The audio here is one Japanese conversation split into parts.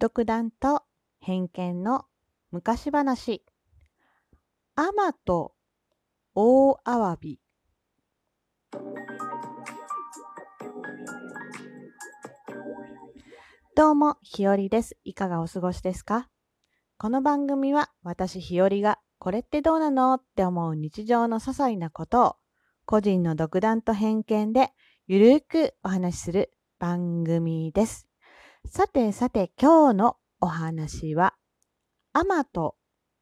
独断と偏見の昔話。アマと大アワビ。どうも、ひよりです。いかがお過ごしですか？この番組は私ひよりがこれってどうなのって思う日常の些細なことを個人の独断と偏見でゆるくお話しする番組です。さてさて今日のお話はアマと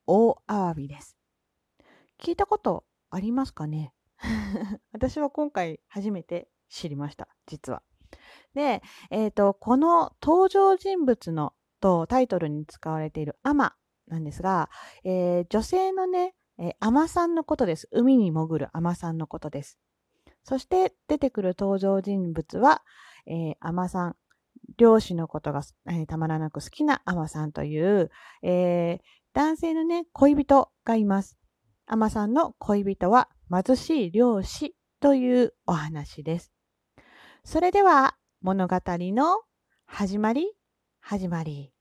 大アワビです。聞いたことありますかね？私は今回初めて知りました、実は。で、えっ、と、この登場人物のとタイトルに使われているアマなんですが、えー女性のね、えーアマさんのことです。海に潜るアマさんのことです。そして出てくる登場人物は、えー、アマさん、漁師のことが、えーたまらなく好きなアマさんという、えー男性のね、恋人がいます。アマさんの恋人は貧しい漁師というお話です。それでは物語の始まり、始まり。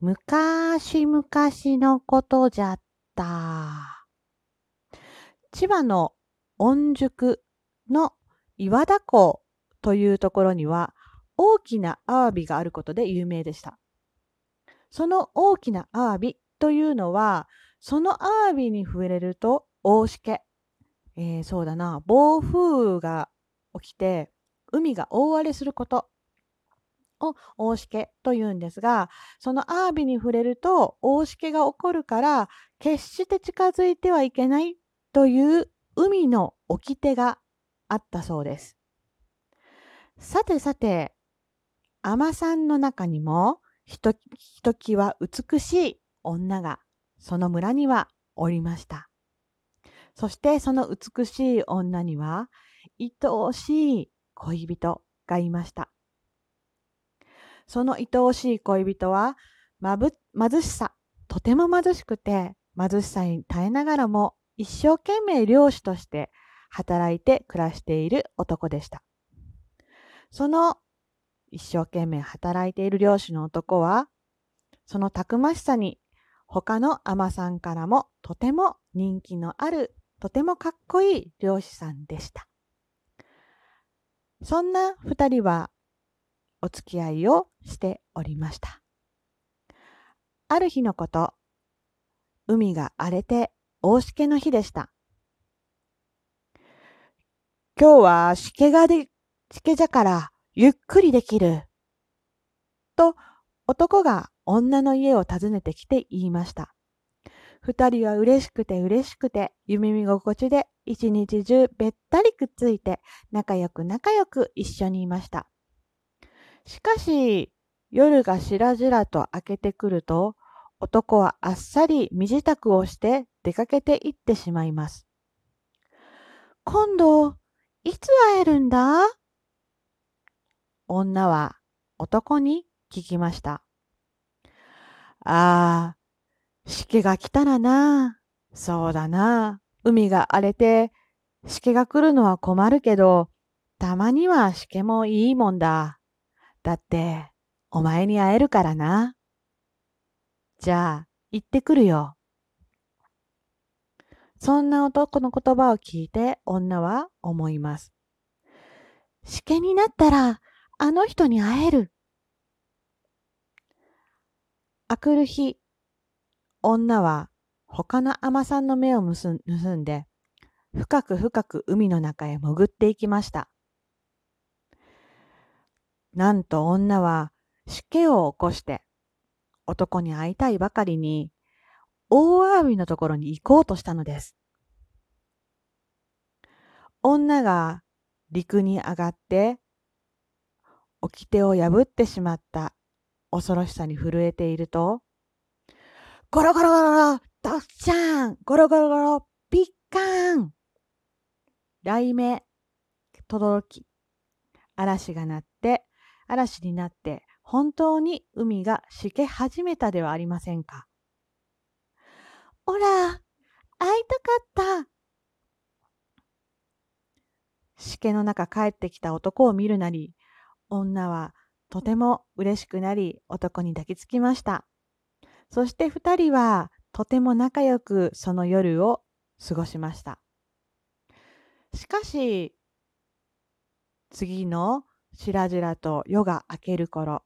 昔々のことじゃった。千葉の御宿の岩田港というところには大きなアワビがあることで有名でした。その大きなアワビというのは、そのアワビに触れると大しけ。えーそうだな、暴風が起きて海が大荒れすることを大しけと言うんですが、そのアワビに触れると大しけが起こるから決して近づいてはいけないという海の掟があったそうです。さてさて、アマさんの中にもひとひときわ美しい女がその村にはおりました。そしてその美しい女には愛おしい恋人がいました。その愛おしい恋人は、まぶ、貧しさ、とても貧しくて、貧しさに耐えながらも、一生懸命漁師として働いて暮らしている男でした。その一生懸命働いている漁師の男は、そのたくましさに、他の海さんからもとても人気のある、とてもかっこいい漁師さんでした。そんな二人はお付き合いをしておりました。ある日のこと、海が荒れて大しけの日でした。今日はしけがで、しけじゃからゆっくりできる。と男が女の家を訪ねてきて言いました。二人は嬉しくて嬉しくて夢見心地で一日中べったりくっついて仲良く仲良く一緒にいました。しかし、夜がしらじらと明けてくると、男はあっさり身支度をして出かけて行ってしまいます。今度、いつ会えるんだ？女は男に聞きました。ああ、しけが来たらな。そうだな。海が荒れて、しけが来るのは困るけど、たまにはしけもいいもんだ。だって、お前に会えるからな。じゃあ、行ってくるよ。そんな男の言葉を聞いて女は思います。しけになったら、あの人に会える。あくる日、女は他の海女さんの目を盗んで、深く深く海の中へ潜っていきました。なんと女はしけを起こして男に会いたいばかりに大アワビのところに行こうとしたのです。女が陸に上がって掟を破ってしまった。恐ろしさに震えていると。ゴロゴロゴロゴロドッチャン。ゴロゴロゴロピッカーン。雷鳴とどろき。嵐が鳴って嵐になって本当に海がしけ始めたではありませんか。おら、会いたかった。しけの中帰ってきた男を見るなり、女はとても嬉しくなり男に抱きつきました。そして二人はとても仲良くその夜を過ごしました。しかし、次のしらじらと夜が明ける頃、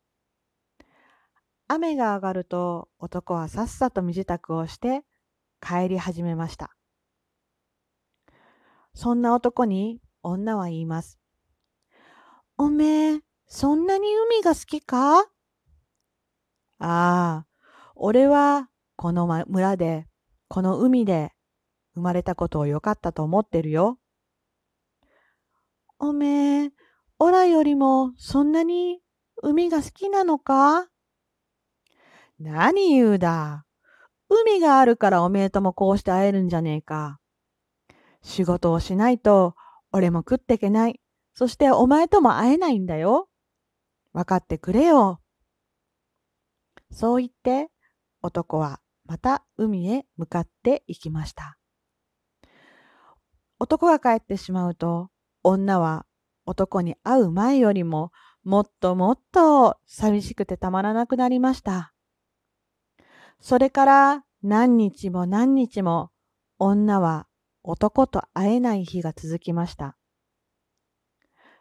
雨が上がると男はさっさと身支度をして帰り始めました。そんな男に女は言います。おめえ、そんなに海が好きか？ああ、俺はこの村で、この海で生まれたことをよかったと思ってるよ。おめえ、オラよりもそんなに海が好きなのか？何言うだ？海があるからおめえともこうして会えるんじゃねえか。仕事をしないと俺も食ってけない。そしてお前とも会えないんだよ。わかってくれよ。そう言って男はまた海へ向かって行きました。男が帰ってしまうと女は男に会う前よりももっともっと寂しくてたまらなくなりました。それから何日も何日も女は男と会えない日が続きました。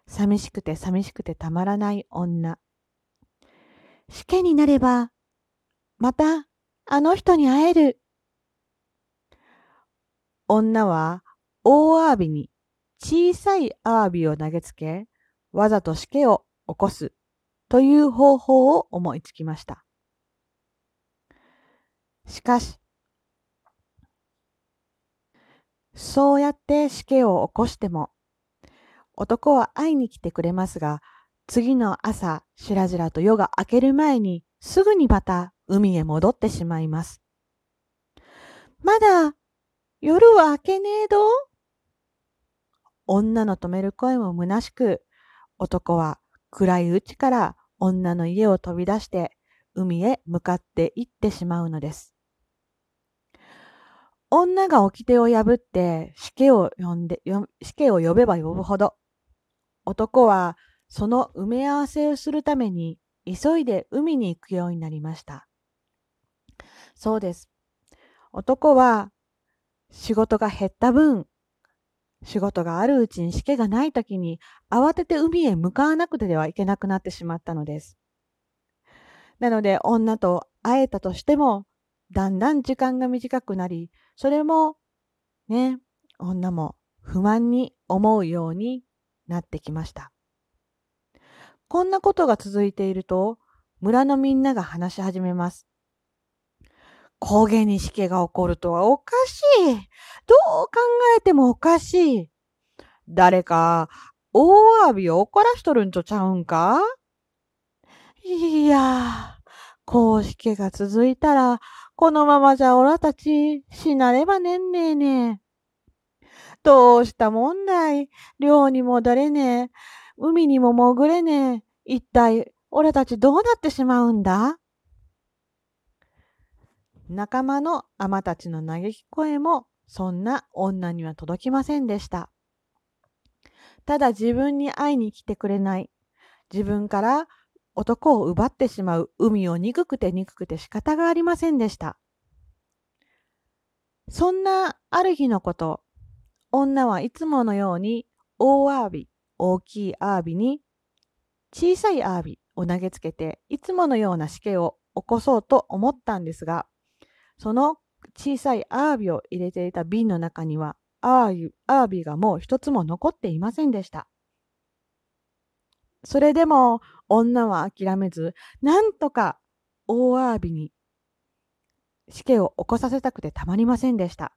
寂しくて寂しくてたまらない女。死刑になれば、またあの人に会える。女は大アワビに小さいアワビを投げつけ、わざと死刑を起こすという方法を思いつきました。しかし、そうやって死刑を起こしても、男は会いに来てくれますが、次の朝、しらじらと夜が明ける前に、すぐにまた海へ戻ってしまいます。まだ、夜は明けねえど？女の止める声も虚しく、男は暗いうちから女の家を飛び出して海へ向かって行ってしまうのです。女が掟を破って死刑を呼んで、死刑を呼べば呼ぶほど、男はその埋め合わせをするために急いで海に行くようになりました。そうです。男は仕事が減った分、仕事があるうちに死刑がない時に慌てて海へ向かわなくてはいけなくなってしまったのです。なので女と会えたとしてもだんだん時間が短くなり、それもね、女も不満に思うようになってきました。こんなことが続いていると、村のみんなが話し始めます。高原に死刑が起こるとはおかしい。どう考えてもおかしい。誰か、大アワビを怒らしとるんとちゃうんか？いや、公式が続いたら、このままじゃおらたち死なればねんねえねどうしたもんだい。漁にもだれねえ。海にも潜れねえ。一体、俺たちどうなってしまうんだ？仲間のアマたちの嘆き声も、そんな女には届きませんでした。ただ自分に会いに来てくれない。自分から男を奪ってしまう海を憎くて憎くて仕方がありませんでした。そんなある日のこと、女はいつものように大アワビ、大きいアワビに小さいアワビを投げつけていつものような死刑を起こそうと思ったんですが、その小さいアワビを入れていた瓶の中にはアワビがもう一つも残っていませんでした。それでも女は諦めず、なんとか大アワビに死刑を起こさせたくてたまりませんでした。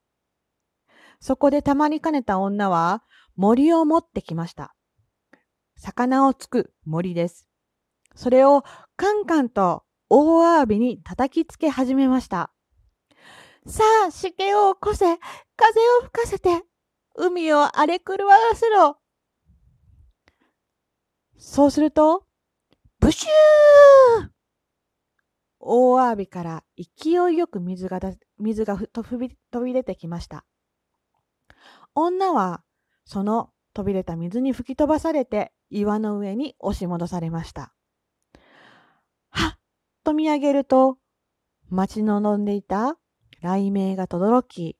そこでたまりかねた女は森を持ってきました。魚をつく森です。それをカンカンと大アワビに叩きつけ始めました。さあ、死刑を起こせ、風を吹かせて、海を荒れ狂わせろ。そうすると、ブシュー大アワビから勢いよく水が水が飛び飛び出てきました。女はその飛び出た水に吹き飛ばされて岩の上に押し戻されました。はっと見上げると、待ち望んでいた雷鳴が轟き、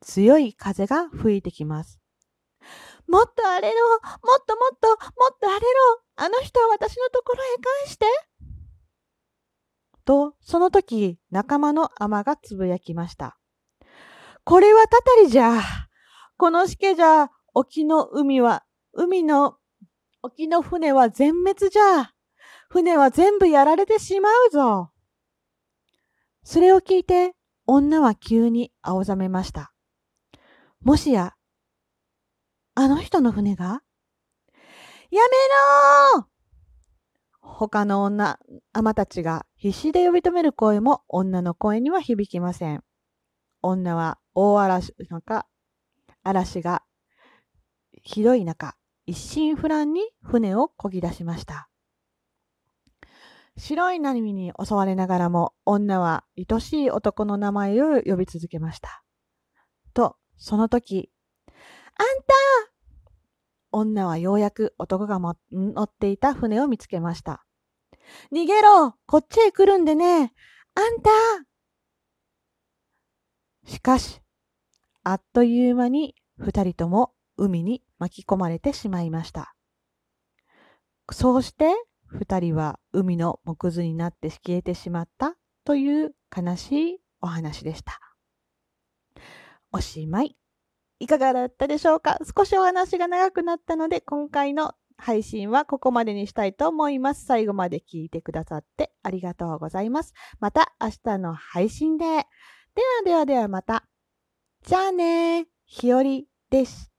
強い風が吹いてきます。もっと荒れろもっともっともっと荒れろあの人は私のところへ返してと、その時、仲間の尼がつぶやきました。これはたたりじゃ。このしけじゃ、沖の海は、海の、沖の船は全滅じゃ。船は全部やられてしまうぞ。それを聞いて、女は急に青ざめました。もしや、あの人の船が？やめろ他の女、尼たちが必死で呼び止める声も女の声には響きません。女は大嵐の中、嵐がひどい中、一心不乱に船を漕ぎ出しました。白い波に襲われながらも女は愛しい男の名前を呼び続けました。と、その時、あんた女はようやく男が乗っていた船を見つけました。逃げろこっちへ来るんでねあんたしかし、あっという間に二人とも海に巻き込まれてしまいました。そうして二人は海の木図になって消えてしまったという悲しいお話でした。おしまい。いかがだったでしょうか？少しお話が長くなったので今回の配信はここまでにしたいと思います。最後まで聞いてくださってありがとうございます。また明日の配信で。ではではではまた。じゃあねひよりでした。